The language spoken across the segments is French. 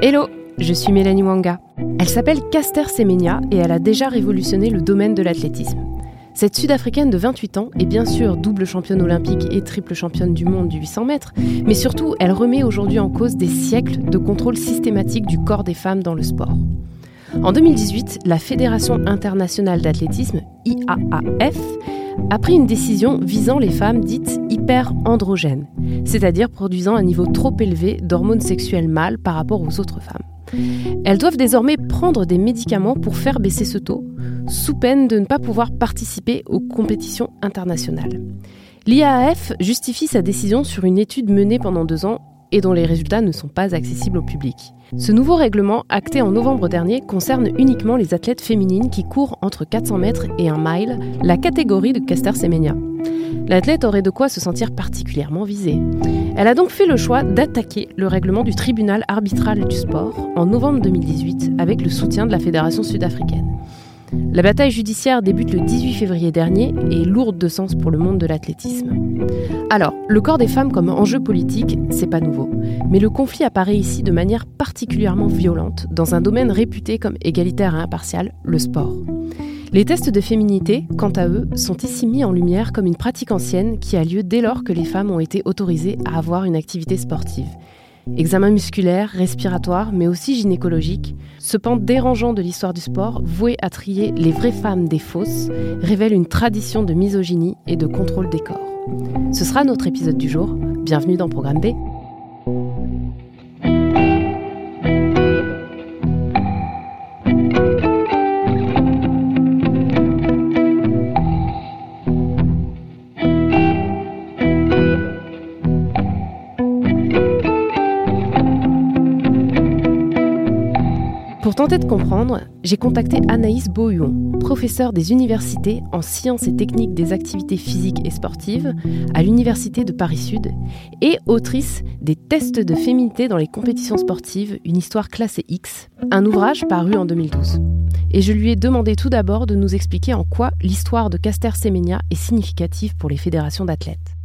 Hello, je suis Mélanie Wanga. Elle s'appelle Caster Semenya et elle a déjà révolutionné le domaine de l'athlétisme. Cette Sud-Africaine de 28 ans est bien sûr double championne olympique et triple championne du monde du 800 mètres, mais surtout elle remet aujourd'hui en cause des siècles de contrôle systématique du corps des femmes dans le sport. En 2018, la Fédération internationale d'athlétisme, IAAF, a pris une décision visant les femmes dites hyperandrogènes, c'est-à-dire produisant un niveau trop élevé d'hormones sexuelles mâles par rapport aux autres femmes. Elles doivent désormais prendre des médicaments pour faire baisser ce taux, sous peine de ne pas pouvoir participer aux compétitions internationales. L'IAAF justifie sa décision sur une étude menée pendant deux ans et dont les résultats ne sont pas accessibles au public. Ce nouveau règlement, acté en novembre dernier, concerne uniquement les athlètes féminines qui courent entre 400 mètres et 1 mile, la catégorie de Caster Semenya. L'athlète aurait de quoi se sentir particulièrement visée. Elle a donc fait le choix d'attaquer le règlement du tribunal arbitral du sport en novembre 2018 avec le soutien de la Fédération sud-africaine. La bataille judiciaire débute le 18 février dernier et est lourde de sens pour le monde de l'athlétisme. Alors, le corps des femmes comme enjeu politique, c'est pas nouveau, mais le conflit apparaît ici de manière particulièrement violente dans un domaine réputé comme égalitaire et impartial, le sport. Les tests de féminité, quant à eux, sont ici mis en lumière comme une pratique ancienne qui a lieu dès lors que les femmes ont été autorisées à avoir une activité sportive Examens musculaires, respiratoires, mais aussi gynécologiques, ce pan dérangeant de l'histoire du sport, voué à trier les vraies femmes des fausses, révèle une tradition de misogynie et de contrôle des corps. Ce sera notre épisode du jour. Bienvenue dans Programme B. tenter de comprendre, j'ai contacté Anaïs Beauhuon, professeure des universités en sciences et techniques des activités physiques et sportives à l'Université de Paris-Sud et autrice des tests de féminité dans les compétitions sportives, une histoire classée X, un ouvrage paru en 2012. Et je lui ai demandé tout d'abord de nous expliquer en quoi l'histoire de Caster Semenya est significative pour les fédérations d'athlètes.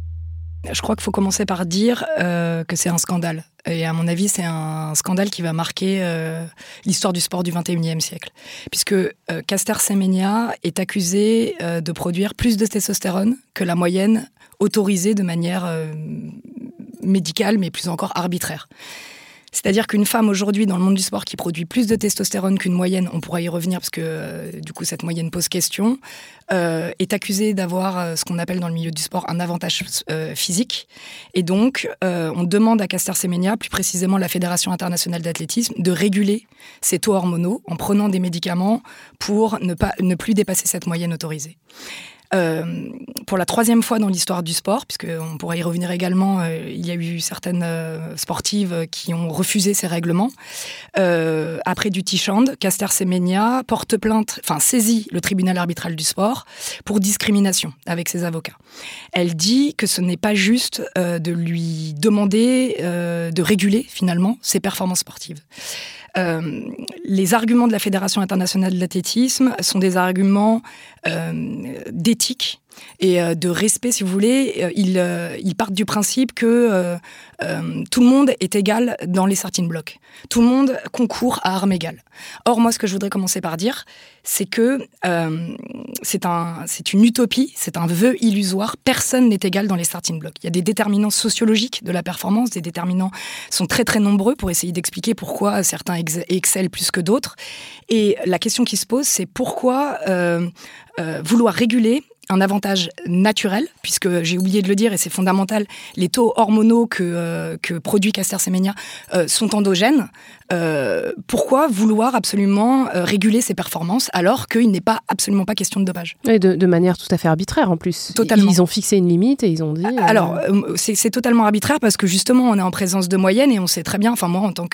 Je crois qu'il faut commencer par dire euh, que c'est un scandale. Et à mon avis, c'est un scandale qui va marquer euh, l'histoire du sport du 21e siècle. Puisque euh, Caster Semenya est accusé de produire plus de testostérone que la moyenne autorisée de manière médicale, mais plus encore arbitraire. C'est-à-dire qu'une femme aujourd'hui dans le monde du sport qui produit plus de testostérone qu'une moyenne, on pourra y revenir parce que euh, du coup cette moyenne pose question, euh, est accusée d'avoir euh, ce qu'on appelle dans le milieu du sport un avantage physique. Et donc on demande à Caster Semenya, plus précisément la Fédération internationale d'athlétisme, de réguler ses taux hormonaux en prenant des médicaments pour ne, pas, ne plus dépasser cette moyenne autorisée. Euh, pour la troisième fois dans l'histoire du sport, puisqu'on pourrait y revenir également, euh, il y a eu certaines euh, sportives qui ont refusé ces règlements. après du Tichand, Caster Semenya porte plainte, enfin saisit le tribunal arbitral du sport pour discrimination avec ses avocats. Elle dit que ce n'est pas juste de lui demander de réguler finalement ses performances sportives. Euh, les arguments de la Fédération internationale de l'athlétisme sont des arguments euh, d'éthique et euh, de respect, si vous voulez. Ils, ils partent du principe que tout le monde est égal dans les starting blocks. Tout le monde concourt à armes égales. Or, moi, ce que je voudrais commencer par dire, c'est que c'est un, une utopie, c'est un vœu illusoire. Personne n'est égal dans les starting blocks. Il y a des déterminants sociologiques de la performance, des déterminants sont très très nombreux pour essayer d'expliquer pourquoi certains excellent plus que d'autres. Et la question qui se pose, c'est pourquoi euh, euh, vouloir réguler un avantage naturel, puisque j'ai oublié de le dire et c'est fondamental, les taux hormonaux que, euh, produit Caster Semenya sont endogènes. Euh, pourquoi vouloir absolument euh, réguler ses performances alors qu'il n'est pas absolument pas question de dopage? Et de, manière tout à fait arbitraire en plus. Totalement. Ils ont fixé une limite et ils ont dit. Alors, c'est totalement arbitraire parce que justement, on est en présence de moyenne et on sait très bien, enfin moi en tant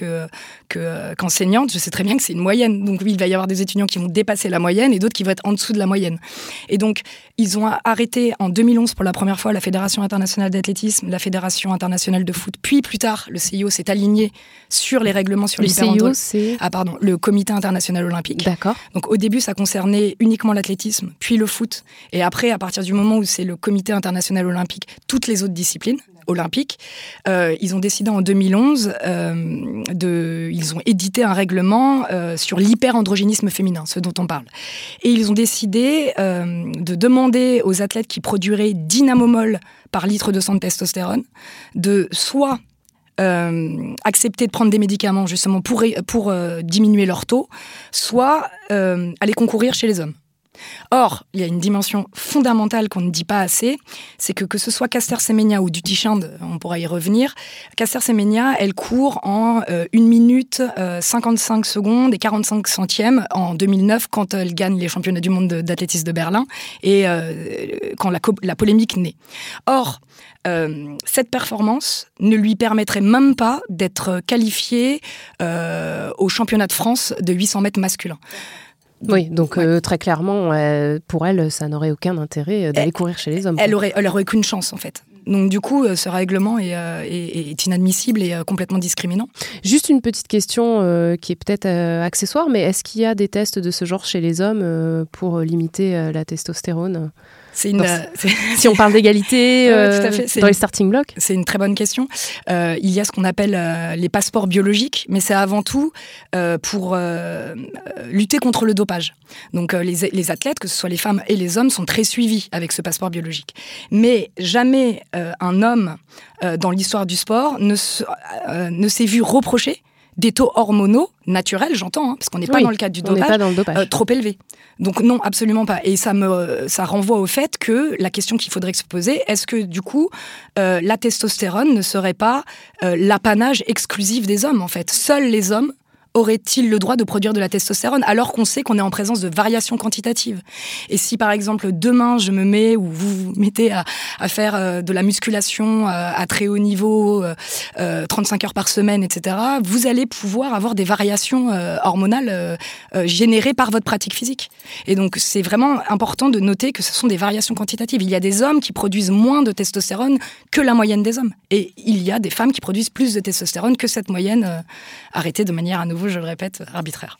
qu'enseignante, je sais très bien que c'est une moyenne. Donc oui, il va y avoir des étudiants qui vont dépasser la moyenne et d'autres qui vont être en dessous de la moyenne. Et donc, ils ont arrêté en 2011 pour la première fois la Fédération internationale d'athlétisme, la Fédération internationale de foot, puis plus tard, le CIO s'est aligné sur les règlements sur le CIO, c'est ah pardon, le Comité international olympique. D'accord. Donc au début, ça concernait uniquement l'athlétisme, puis le foot, et après, à partir du moment où c'est le Comité international olympique, toutes les autres disciplines olympiques, euh, ils ont décidé en 2011 euh, de, ils ont édité un règlement euh, sur l'hyperandrogénisme féminin, ce dont on parle, et ils ont décidé de demander aux athlètes qui produiraient dynamomol par litre de sang de testostérone de soit euh, accepter de prendre des médicaments justement pour, pour euh, diminuer leur taux, soit euh, aller concourir chez les hommes. Or, il y a une dimension fondamentale qu'on ne dit pas assez, c'est que que ce soit Caster Semenya ou Duty on pourra y revenir, Caster Semenya, elle court en 1 minute 55 secondes et 45 centièmes en 2009 quand elle gagne les championnats du monde d'athlétisme de Berlin et quand la, la polémique naît. Or, euh, cette performance ne lui permettrait même pas d'être qualifiée euh, au championnat de France de 800 mètres masculin. oui, donc euh, très clairement, pour elle, ça n'aurait aucun intérêt d'aller courir chez les hommes. Elle aurait, elle aurait qu'une chance en fait. Donc du coup, ce règlement est, inadmissible et complètement discriminant. Juste une petite question qui est peut-être accessoire, mais est-ce qu'il y a des tests de ce genre chez les hommes pour limiter la testostérone? Une, si on parle d'égalité euh, dans les starting blocks C'est une très bonne question. Euh, il y a ce qu'on appelle euh, les passeports biologiques, mais c'est avant tout pour lutter contre le dopage. Donc les, les, athlètes, que ce soit les femmes et les hommes, sont très suivis avec ce passeport biologique. Mais jamais un homme dans l'histoire du sport ne, ne s'est vu reprocher des taux hormonaux naturels, j'entends, hein, parce qu'on n'est pas dans le cadre du dopage, euh, trop élevés. Donc non, absolument pas. Et ça me, ça renvoie au fait que la question qu'il faudrait se poser, est-ce que du coup, euh, la testostérone ne serait pas euh, l'apanage exclusif des hommes en fait? Seuls les hommes aurait-il le droit de produire de la testostérone alors qu'on sait qu'on est en présence de variations quantitatives? Et si par exemple demain je me mets ou vous vous mettez à, faire euh, de la musculation euh, à très haut niveau, 35 euh, heures par semaine, etc., vous allez pouvoir avoir des variations hormonales générées par votre pratique physique. Et donc c'est vraiment important de noter que ce sont des variations quantitatives. Il y a des hommes qui produisent moins de testostérone que la moyenne des hommes. Et il y a des femmes qui produisent plus de testostérone que cette moyenne arrêtée de manière à nouveau je le répète, arbitraire.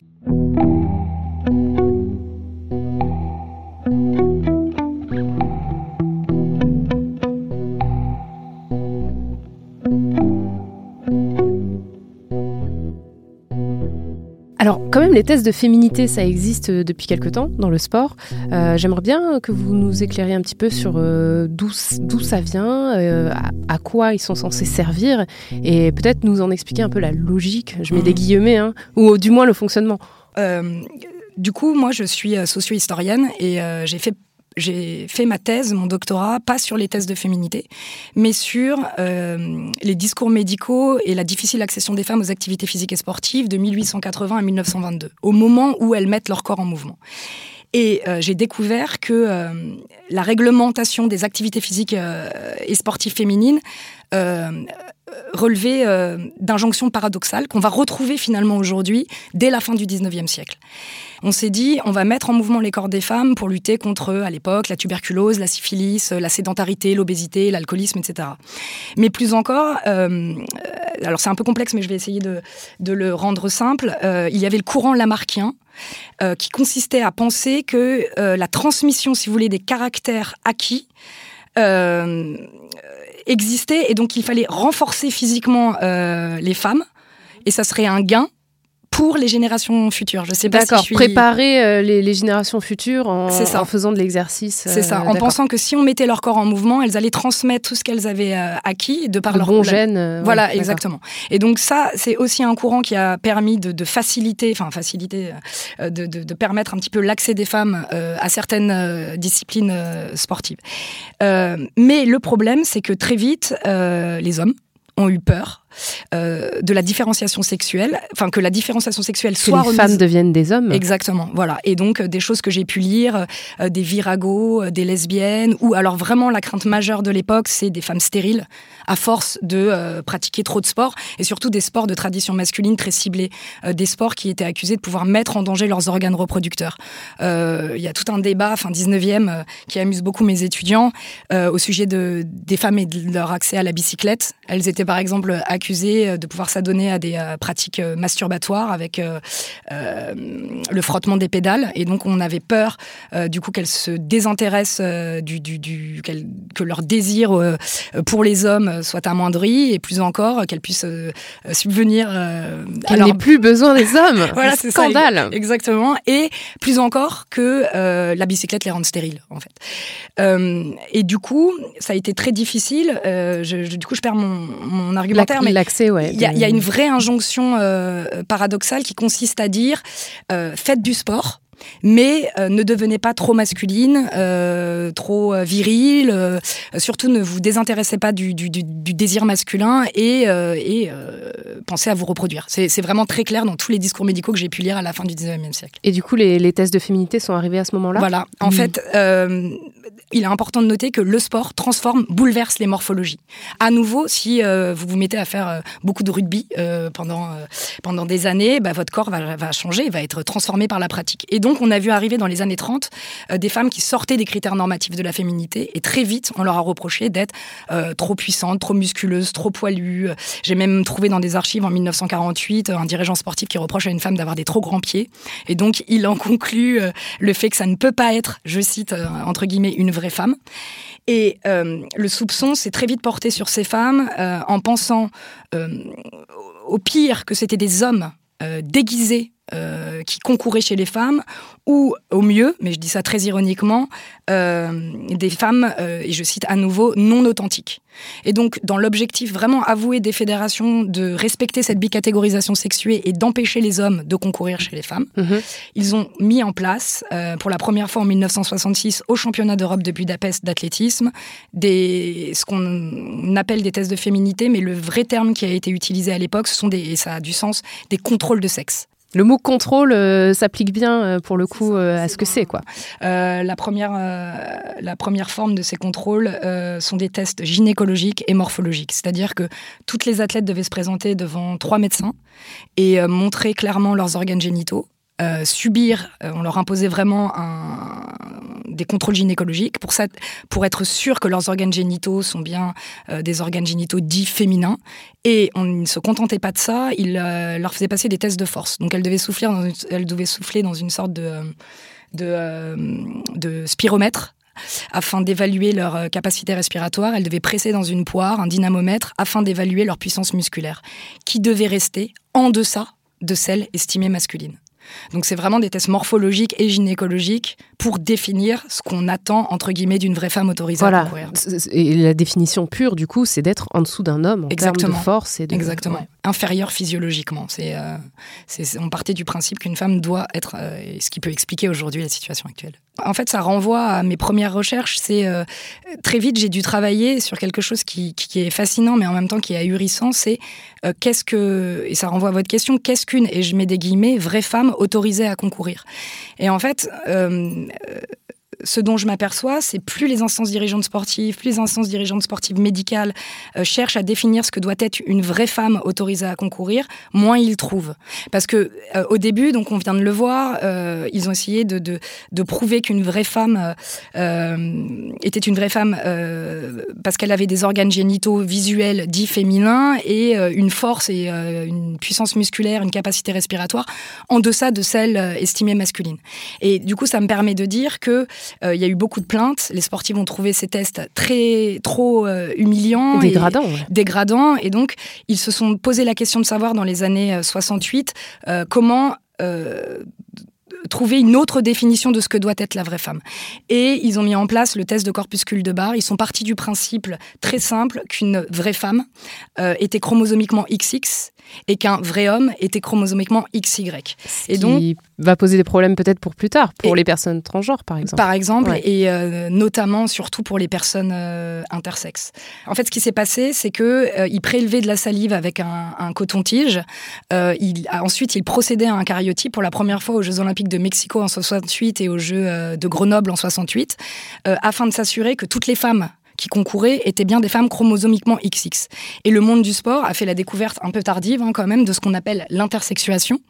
Quand même, les tests de féminité, ça existe depuis quelque temps dans le sport. Euh, j'aimerais bien que vous nous éclairiez un petit peu sur euh, d'où ça vient, euh, à, quoi ils sont censés servir, et peut-être nous en expliquer un peu la logique, je mets des mmh. guillemets, hein, ou du moins le fonctionnement. du coup, moi, je suis socio-historienne et j'ai fait j'ai fait ma thèse, mon doctorat, pas sur les tests de féminité, mais sur euh, les discours médicaux et la difficile accession des femmes aux activités physiques et sportives de 1880 à 1922, au moment où elles mettent leur corps en mouvement. Et euh, j'ai découvert que euh, la réglementation des activités physiques et sportives féminines relevait d'injonctions paradoxales qu'on va retrouver finalement aujourd'hui dès la fin du 19e siècle on s'est dit, on va mettre en mouvement les corps des femmes pour lutter contre, à l'époque, la tuberculose, la syphilis, la sédentarité, l'obésité, l'alcoolisme, etc. Mais plus encore, euh, alors c'est un peu complexe, mais je vais essayer de, le rendre simple, euh, il y avait le courant lamarckien, euh, qui consistait à penser que la transmission, si vous voulez, des caractères acquis existait et donc il fallait renforcer physiquement les femmes et ça serait un gain pour les générations futures. Je sais pas si je suis... préparer euh, les, générations futures en, en faisant de l'exercice. C'est ça, en pensant que si on mettait leur corps en mouvement, elles allaient transmettre tout ce qu'elles avaient euh, acquis de par le leur bon gène. Euh, voilà, exactement. Et donc ça, c'est aussi un courant qui a permis de, faciliter, enfin faciliter, de, de, permettre un petit peu l'accès des femmes à certaines disciplines sportives. mais le problème, c'est que très vite, les hommes ont eu peur de la différenciation sexuelle, enfin que la différenciation sexuelle que soit les femmes deviennent des hommes. Exactement, voilà. Et donc des choses que j'ai pu lire, des viragos, des lesbiennes, ou alors vraiment la crainte majeure de l'époque, c'est des femmes stériles à force de pratiquer trop de sport et surtout des sports de tradition masculine très ciblés, des sports qui étaient accusés de pouvoir mettre en danger leurs organes reproducteurs. Il y a tout un débat, fin 19e, qui amuse beaucoup mes étudiants au sujet de, des femmes et de leur accès à la bicyclette. Elles étaient par exemple accusées de pouvoir s'adonner à des pratiques masturbatoires avec le frottement des pédales. Et donc on avait peur du coup qu'elles se désintéressent du, du, du que leur désir pour les hommes soit amoindri et plus encore qu'elles puissent subvenir. qu'elles n'aient plus besoin des hommes. voilà, c'est scandale. exactement. Et plus encore que la bicyclette les rende stériles en fait. Euh, et du coup, ça a été très difficile. Euh, je, du coup, je perds mon, mon argumentaire. Mais l'accès, ouais. Il y, y, a une vraie injonction euh, paradoxale qui consiste à dire faites du sport mais euh, ne devenez pas trop masculine, euh, trop euh, virile, surtout ne vous désintéressez pas du, du, du, désir masculin et, et pensez à vous reproduire. C'est vraiment très clair dans tous les discours médicaux que j'ai pu lire à la fin du 19e siècle. Et du coup, les, les tests de féminité sont arrivés à ce moment-là? Voilà. En mmh. fait, il est important de noter que le sport transforme, bouleverse les morphologies. À nouveau, si vous vous mettez à faire beaucoup de rugby pendant, pendant des années, bah, votre corps va, va changer, va être transformé par la pratique. Et donc, on a vu arriver dans les années 30 euh, des femmes qui sortaient des critères normatifs de la féminité et très vite, on leur a reproché d'être euh, trop puissantes, trop musculeuses, trop poilues. J'ai même trouvé dans des archives en 1948 un dirigeant sportif qui reproche à une femme d'avoir des trop grands pieds. Et donc, il en conclut euh, le fait que ça ne peut pas être, je cite, entre guillemets, une vraie femme. Et le soupçon s'est très vite porté sur ces femmes en pensant au pire que c'était des hommes déguisés euh, qui concouraient chez les femmes, ou au mieux, mais je dis ça très ironiquement, euh, des femmes, euh, et je cite à nouveau, non authentiques. Et donc, dans l'objectif vraiment avoué des fédérations de respecter cette bicatégorisation sexuée et d'empêcher les hommes de concourir chez les femmes, mhm. ils ont mis en place, pour la première fois en 1966, au championnat d'Europe de Budapest d'athlétisme, des, ce qu'on appelle des tests de féminité, mais le vrai terme qui a été utilisé à l'époque, ce sont des, et ça a du sens, des contrôles de sexe. Le mot contrôle euh, s'applique bien euh, pour le coup euh, à ce que c'est quoi. la première la première forme de ces contrôles sont des tests gynécologiques et morphologiques, c'est-à-dire que toutes les athlètes devaient se présenter devant trois médecins et montrer clairement leurs organes génitaux euh, subir, euh, on leur imposait vraiment des contrôles gynécologiques pour, ça, pour être sûr que leurs organes génitaux sont bien euh, des organes génitaux dits féminins. Et on ne se contentait pas de ça, il leur faisait passer des tests de force. Donc elles devaient souffler dans une, elles devaient souffler dans une sorte de, de, de spiromètre afin d'évaluer leur capacité respiratoire. Elles devaient presser dans une poire un dynamomètre afin d'évaluer leur puissance musculaire, qui devait rester en deçà de celle estimée masculine. Donc c'est vraiment des tests morphologiques et gynécologiques pour définir ce qu'on attend, entre guillemets, d'une vraie femme autorisée à concourir. Et la définition pure, du coup, c'est d'être en dessous d'un homme en Exactement. termes de force. Et de... Exactement. Inférieur physiologiquement. Euh, c'est, on partait du principe qu'une femme doit être, euh, ce qui peut expliquer aujourd'hui la situation actuelle. En fait, ça renvoie à mes premières recherches. C'est euh, très vite, j'ai dû travailler sur quelque chose qui, qui, est fascinant, mais en même temps qui est ahurissant. C'est qu'est-ce que, et ça renvoie à votre question, qu'est-ce qu'une, et je mets des guillemets, vraie femme autorisée à concourir? Et en fait, euh, ce dont je m'aperçois, c'est plus les instances dirigeantes sportives, plus les instances dirigeantes sportives médicales euh, cherchent à définir ce que doit être une vraie femme autorisée à concourir, moins ils trouvent. Parce que euh, au début, donc on vient de le voir, euh, ils ont essayé de, de, prouver qu'une vraie femme était une vraie femme parce qu'elle avait des organes génitaux visuels dits féminins et une force et une puissance musculaire, une capacité respiratoire en deçà de celle estimée masculine. Et du coup, ça me permet de dire que il y a eu beaucoup de plaintes. Les sportifs ont trouvé ces tests très trop euh, humiliants, dégradants, et, dégradants, et donc ils se sont posé la question de savoir dans les années 68 euh, comment trouver une autre définition de ce que doit être la vraie femme. Et ils ont mis en place le test de corpuscule de Barr. Ils sont partis du principe très simple qu'une vraie femme était chromosomiquement XX et qu'un vrai homme était chromosomiquement XY. et donc va poser des problèmes peut-être pour plus tard, pour les personnes transgenres par exemple. Par exemple, et euh, notamment surtout pour les personnes euh, intersexes. En fait, ce qui s'est passé, c'est que euh, il prélevait de la salive avec un, coton-tige. il, ensuite, il procédait à un cariotype pour la première fois aux Jeux Olympiques de Mexico en 68 et aux Jeux de Grenoble en 68, afin de s'assurer que toutes les femmes qui concouraient étaient bien des femmes chromosomiquement XX. Et le monde du sport a fait la découverte un peu tardive hein, quand même de ce qu'on appelle l'intersexuation.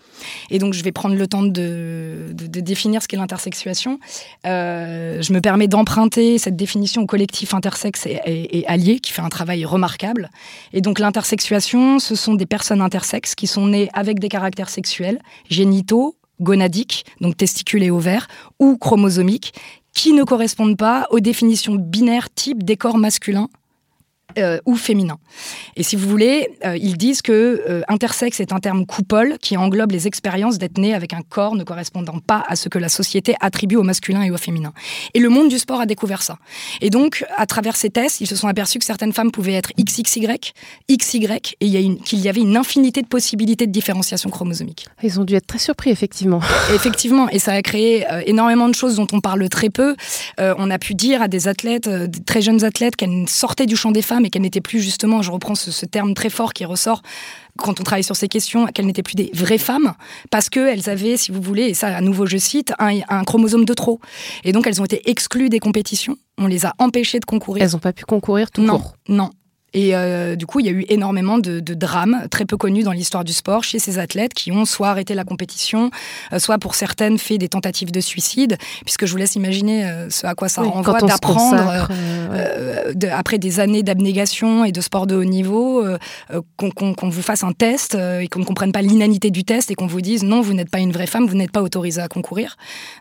Et donc je vais prendre le temps de, définir ce qu'est l'intersexuation. Euh, je me permets d'emprunter cette définition au collectif intersexe et, et, allié qui fait un travail remarquable. Et donc l'intersexuation, ce sont des personnes intersexes qui sont nées avec des caractères sexuels, génitaux, gonadiques, donc testicules et ovaires, ou chromosomiques, qui ne correspondent pas aux définitions binaires type décor masculin euh, ou féminin. Et si vous voulez, euh, ils disent que euh, intersexe est un terme coupole qui englobe les expériences d'être né avec un corps ne correspondant pas à ce que la société attribue au masculin et au féminin. Et le monde du sport a découvert ça. Et donc, à travers ces tests, ils se sont aperçus que certaines femmes pouvaient être XXY, XY, et qu'il y avait une infinité de possibilités de différenciation chromosomique. Ils ont dû être très surpris, effectivement. effectivement, et ça a créé énormément de choses dont on parle très peu. on a pu dire à des athlètes, des très jeunes athlètes, qu'elles sortaient du champ des femmes mais qu'elle n'était plus justement, je reprends ce, terme très fort qui ressort quand on travaille sur ces questions, qu'elles n'étaient plus des vraies femmes, parce qu'elles avaient, si vous voulez, et ça à nouveau je cite, un, chromosome de trop. Et donc elles ont été exclues des compétitions, on les a empêchées de concourir. Elles n'ont pas pu concourir tout non, court Non, et euh, du coup, il y a eu énormément de, drames très peu connus dans l'histoire du sport chez ces athlètes qui ont soit arrêté la compétition, euh, soit pour certaines fait des tentatives de suicide, puisque je vous laisse imaginer euh, ce à quoi ça renvoie d'apprendre, après des années d'abnégation et de sport de haut niveau, qu'on vous fasse un test et qu'on ne comprenne pas l'inanité du test et qu'on vous dise non, vous n'êtes pas une vraie femme, vous n'êtes pas autorisée à concourir.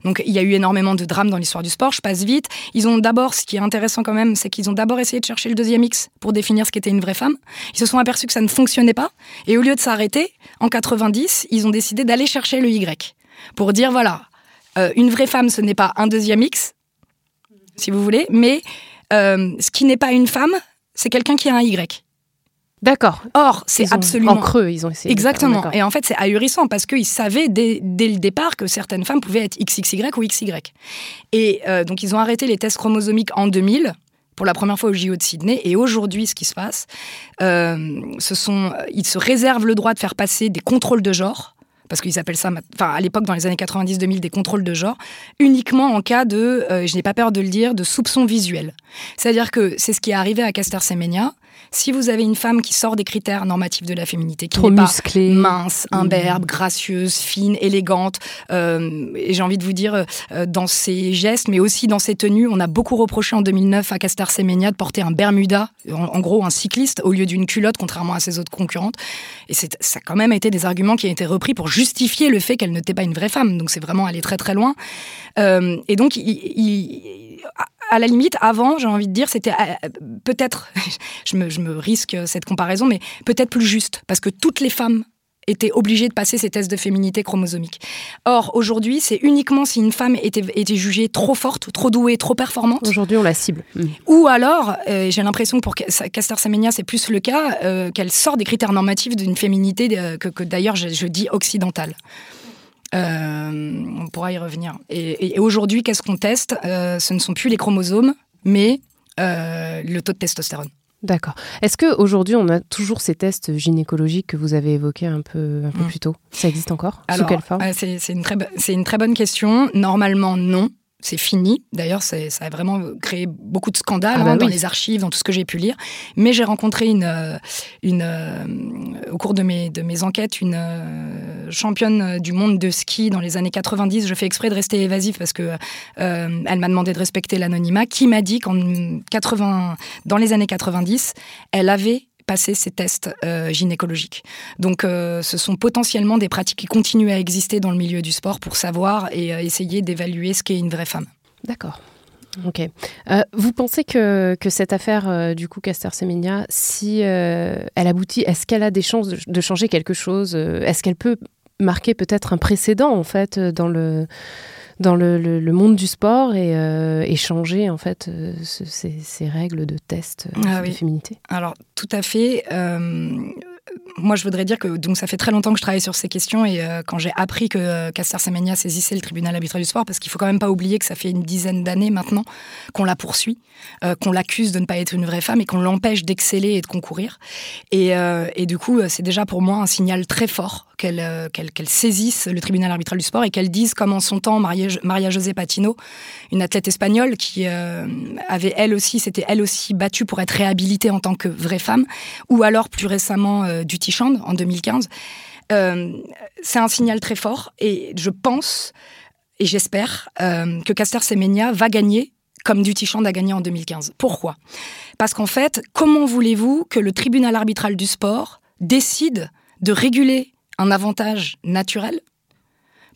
Donc il y a eu énormément de drames dans l'histoire du sport. Je passe vite. Ils ont d'abord, ce qui est intéressant quand même, c'est qu'ils ont d'abord essayé de chercher le deuxième X pour définir ce qu'était une vraie femme. Ils se sont aperçus que ça ne fonctionnait pas. Et au lieu de s'arrêter, en 90, ils ont décidé d'aller chercher le Y. Pour dire, voilà, euh, une vraie femme, ce n'est pas un deuxième X, si vous voulez, mais euh, ce qui n'est pas une femme, c'est quelqu'un qui a un Y. D'accord. Or, c'est absolument. En creux, ils ont essayé. Exactement. Et en fait, c'est ahurissant parce qu'ils savaient dès, le départ que certaines femmes pouvaient être XXY ou XY. Et euh, donc, ils ont arrêté les tests chromosomiques en 2000 pour la première fois au JO de Sydney. Et aujourd'hui, ce qui se passe, euh, sont, ils se réservent le droit de faire passer des contrôles de genre parce qu'ils appellent ça, enfin à l'époque dans les années 90-2000, des contrôles de genre, uniquement en cas de, euh, je n'ai pas peur de le dire, de soupçon visuel. C'est-à-dire que c'est ce qui est arrivé à Caster Semenya. Si vous avez une femme qui sort des critères normatifs de la féminité, qui n'est pas mince, mmh. imberbe, gracieuse, fine, élégante, euh, et j'ai envie de vous dire, euh, dans ses gestes, mais aussi dans ses tenues, on a beaucoup reproché en 2009 à Castar Semenya de porter un Bermuda, en, gros un cycliste, au lieu d'une culotte, contrairement à ses autres concurrentes. Et ça a quand même été des arguments qui ont été repris pour justifier le fait qu'elle n'était pas une vraie femme. Donc c'est vraiment aller très très loin. Euh, et donc, il à la limite, avant, j'ai envie de dire, c'était euh, peut-être, je me, risque cette comparaison, mais peut-être plus juste, parce que toutes les femmes étaient obligées de passer ces tests de féminité chromosomique. Or, aujourd'hui, c'est uniquement si une femme était, était, jugée trop forte, trop douée, trop performante. Aujourd'hui, on la cible. Mm. Ou alors, euh, j'ai l'impression que pour Caster Semenya, c'est plus le cas, euh, qu'elle sort des critères normatifs d'une féminité que, d'ailleurs je, je, dis occidentale. Euh, on pourra y revenir. Et, aujourd'hui, qu'est-ce qu'on teste? Euh, Ce ne sont plus les chromosomes, mais euh, le taux de testostérone. D'accord. Est-ce qu'aujourd'hui, on a toujours ces tests gynécologiques que vous avez évoqués un peu, un peu mm. plus tôt? Ça existe encore? Sous quelle forme? C'est une, une, très bonne question. Normalement, non c'est fini. D'ailleurs, ça a vraiment créé beaucoup de scandales ah bah hein, dans les archives, dans tout ce que j'ai pu lire. Mais j'ai rencontré une, euh, une, euh, au cours de mes, de mes enquêtes une euh, championne du monde de ski dans les années 90. Je fais exprès de rester évasif parce que elle m'a demandé de respecter l'anonymat. Qui m'a dit qu'en 80, dans les années 90, elle avait passer ces tests euh, gynécologiques. Donc euh, ce sont potentiellement des pratiques qui continuent à exister dans le milieu du sport pour savoir et euh, essayer d'évaluer ce qu'est une vraie femme. D'accord. Ok. vous pensez que, que cette affaire du coup Caster Semenya, si elle aboutit, est-ce qu'elle a des chances de, de changer quelque chose? Est-ce qu'elle peut marquer peut-être un précédent en fait dans le dans le, monde du sport et, euh, changer en fait euh, ces, règles de test euh, ah de féminité Alors tout à fait. moi, je voudrais dire que donc ça fait très longtemps que je travaille sur ces questions et euh, quand j'ai appris que euh, Caster Semenya saisissait le tribunal arbitral du sport, parce qu'il faut quand même pas oublier que ça fait une dizaine d'années maintenant qu'on la poursuit, euh, qu'on l'accuse de ne pas être une vraie femme et qu'on l'empêche d'exceller et de concourir. Et, et du coup, c'est déjà pour moi un signal très fort qu'elle qu'elle saisisse le tribunal arbitral du sport et qu'elle dise, comme en son temps Maria, Maria José Patino, une athlète espagnole qui avait elle aussi, s'était elle aussi battue pour être réhabilitée en tant que vraie femme, ou alors plus récemment du Tichand en 2015. Euh, c'est un signal très fort et je pense et j'espère euh, que Caster Semenya va gagner comme Duty Chand a gagné en 2015. Pourquoi? Parce qu'en fait, comment voulez-vous que le tribunal arbitral du sport décide de réguler un avantage naturel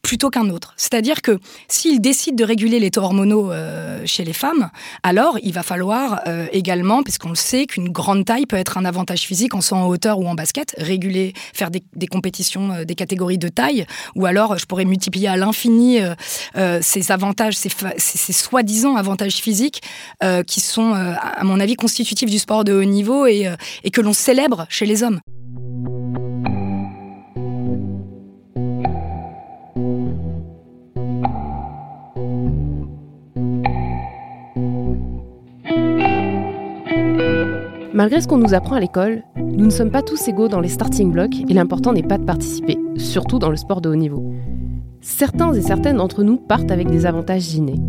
plutôt qu'un autre. C'est-à-dire que s'il décide de réguler les taux hormonaux euh, chez les femmes, alors il va falloir euh, également, puisqu'on le sait, qu'une grande taille peut être un avantage physique en soit en hauteur ou en basket, réguler, faire des, compétitions, euh, des catégories de taille, ou alors je pourrais multiplier à l'infini ces avantages, ces, soi-disant avantages physiques qui sont, à mon avis, constitutifs du sport de haut niveau et que l'on célèbre chez les hommes. Malgré ce qu'on nous apprend à l'école, nous ne sommes pas tous égaux dans les starting blocks et l'important n'est pas de participer, surtout dans le sport de haut niveau. Certains et certaines d'entre nous partent avec des avantages innés.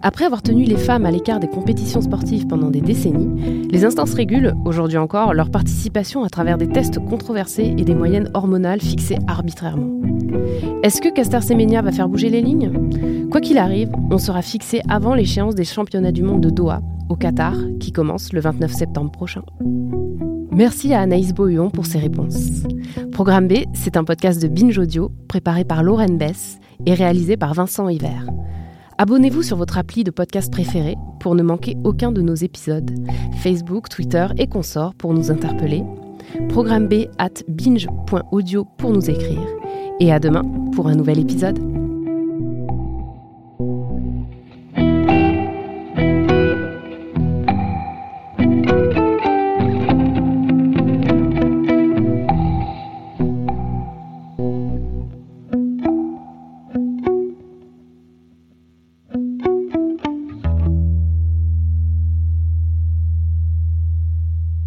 Après avoir tenu les femmes à l'écart des compétitions sportives pendant des décennies, les instances régulent, aujourd'hui encore, leur participation à travers des tests controversés et des moyennes hormonales fixées arbitrairement. Est-ce que Caster Semenya va faire bouger les lignes? Quoi qu'il arrive, on sera fixé avant l'échéance des championnats du monde de Doha, au Qatar, qui commence le 29 septembre prochain. Merci à Anaïs Bohuon pour ses réponses. Programme B, c'est un podcast de Binge Audio préparé par Lauren Bess et réalisé par Vincent Hiver. Abonnez-vous sur votre appli de podcast préféré pour ne manquer aucun de nos épisodes. Facebook, Twitter et consorts pour nous interpeller. Programme B at binge.audio pour nous écrire. Et à demain pour un nouvel épisode.